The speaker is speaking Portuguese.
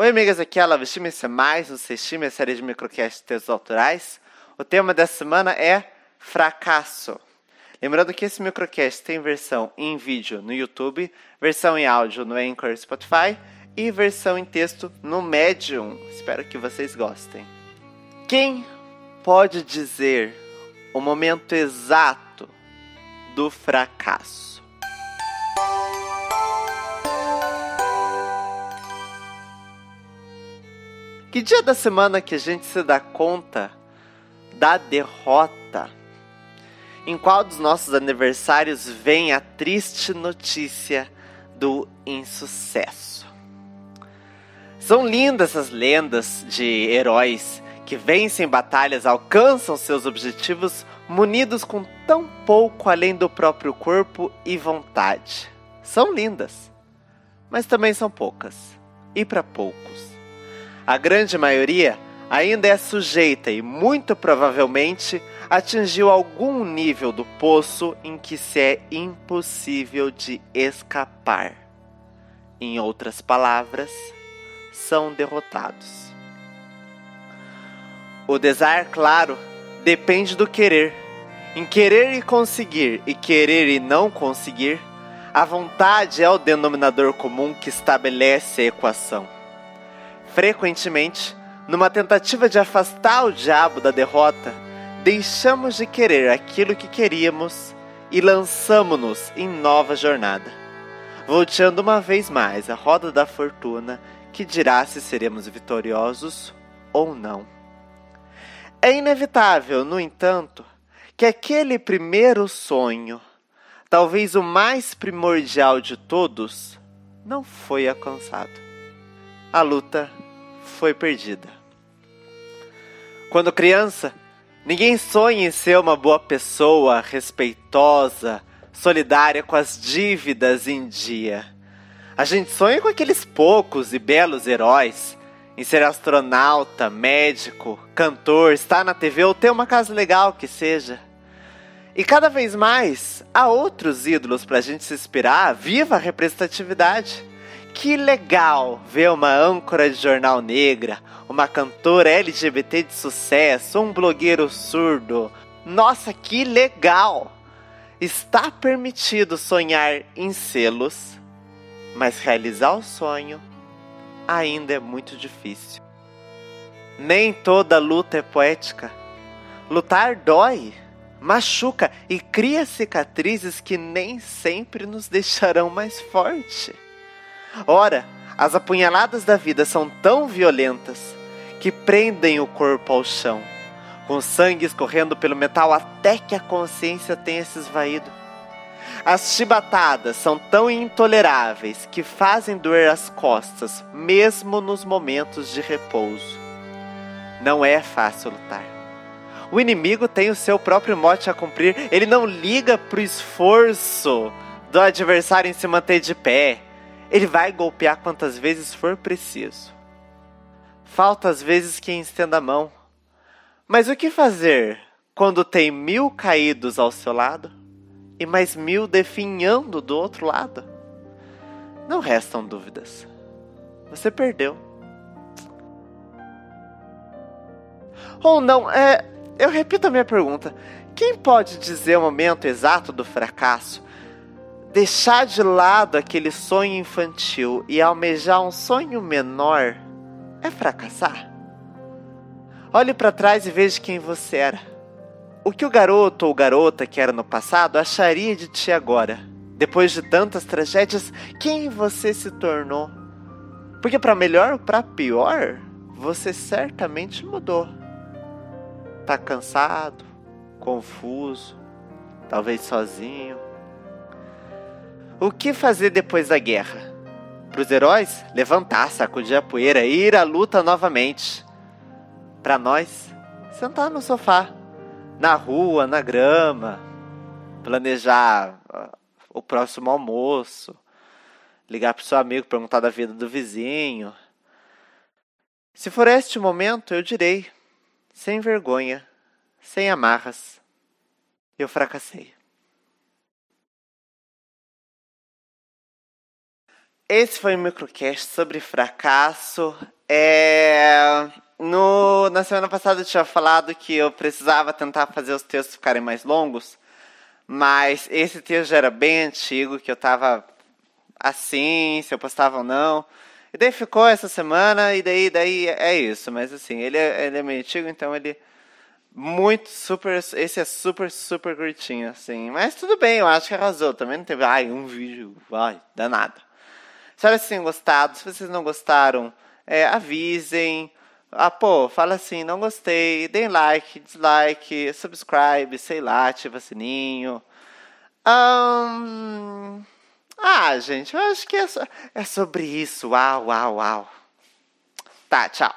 Oi, amigas, aqui é a Lava Esse é mais um Sextime, a série de microcast textos autorais. O tema dessa semana é fracasso. Lembrando que esse microcast tem versão em vídeo no YouTube, versão em áudio no Anchor Spotify e versão em texto no Medium. Espero que vocês gostem. Quem pode dizer o momento exato do fracasso? Que dia da semana que a gente se dá conta da derrota? Em qual dos nossos aniversários vem a triste notícia do insucesso? São lindas essas lendas de heróis que vencem batalhas, alcançam seus objetivos munidos com tão pouco além do próprio corpo e vontade. São lindas, mas também são poucas e para poucos a grande maioria ainda é sujeita e muito provavelmente atingiu algum nível do poço em que se é impossível de escapar. Em outras palavras, são derrotados. O desar, claro, depende do querer. Em querer e conseguir e querer e não conseguir, a vontade é o denominador comum que estabelece a equação. Frequentemente, numa tentativa de afastar o diabo da derrota, deixamos de querer aquilo que queríamos e lançamos-nos em nova jornada, volteando uma vez mais a roda da fortuna que dirá se seremos vitoriosos ou não. É inevitável, no entanto, que aquele primeiro sonho, talvez o mais primordial de todos, não foi alcançado a luta foi perdida. Quando criança, ninguém sonha em ser uma boa pessoa, respeitosa, solidária com as dívidas em dia. A gente sonha com aqueles poucos e belos heróis, em ser astronauta, médico, cantor, estar na TV ou ter uma casa legal que seja. E cada vez mais há outros ídolos para a gente se inspirar, viva a representatividade. Que legal ver uma âncora de jornal negra, uma cantora LGBT de sucesso, um blogueiro surdo. Nossa, que legal! Está permitido sonhar em selos, mas realizar o sonho ainda é muito difícil. Nem toda luta é poética. Lutar dói, machuca e cria cicatrizes que nem sempre nos deixarão mais forte. Ora, as apunhaladas da vida são tão violentas que prendem o corpo ao chão, com sangue escorrendo pelo metal até que a consciência tenha se esvaído. As chibatadas são tão intoleráveis que fazem doer as costas, mesmo nos momentos de repouso. Não é fácil lutar. O inimigo tem o seu próprio mote a cumprir, ele não liga pro esforço do adversário em se manter de pé ele vai golpear quantas vezes for preciso. Falta às vezes quem estenda a mão. Mas o que fazer quando tem mil caídos ao seu lado e mais mil definhando do outro lado? Não restam dúvidas. Você perdeu. Ou não, é. Eu repito a minha pergunta. Quem pode dizer o momento exato do fracasso deixar de lado aquele sonho infantil e almejar um sonho menor é fracassar? Olhe para trás e veja quem você era. O que o garoto ou garota que era no passado acharia de ti agora? Depois de tantas tragédias, quem você se tornou? Porque para melhor ou para pior, você certamente mudou. Tá cansado, confuso, talvez sozinho o que fazer depois da guerra? Para os heróis, levantar, sacudir a poeira e ir à luta novamente. Para nós, sentar no sofá, na rua, na grama, planejar ah, o próximo almoço, ligar para o seu amigo, perguntar da vida do vizinho. Se for este momento, eu direi, sem vergonha, sem amarras, eu fracassei. Esse foi o microcast sobre fracasso. É... No, na semana passada eu tinha falado que eu precisava tentar fazer os textos ficarem mais longos, mas esse texto já era bem antigo, que eu tava assim, se eu postava ou não. E daí ficou essa semana, e daí, daí é isso. Mas assim, ele é, ele é meio antigo, então ele. Muito super. Esse é super, super curtinho, assim. Mas tudo bem, eu acho que arrasou. Também não teve, ai, um vídeo, ai, danado. Espero que vocês tenham gostado. Se vocês não gostaram, é, avisem. Ah, pô, fala assim, não gostei, deem like, dislike, subscribe, sei lá, ativa sininho. Um... Ah, gente, eu acho que é, so... é sobre isso. Uau, uau, uau. Tá, tchau.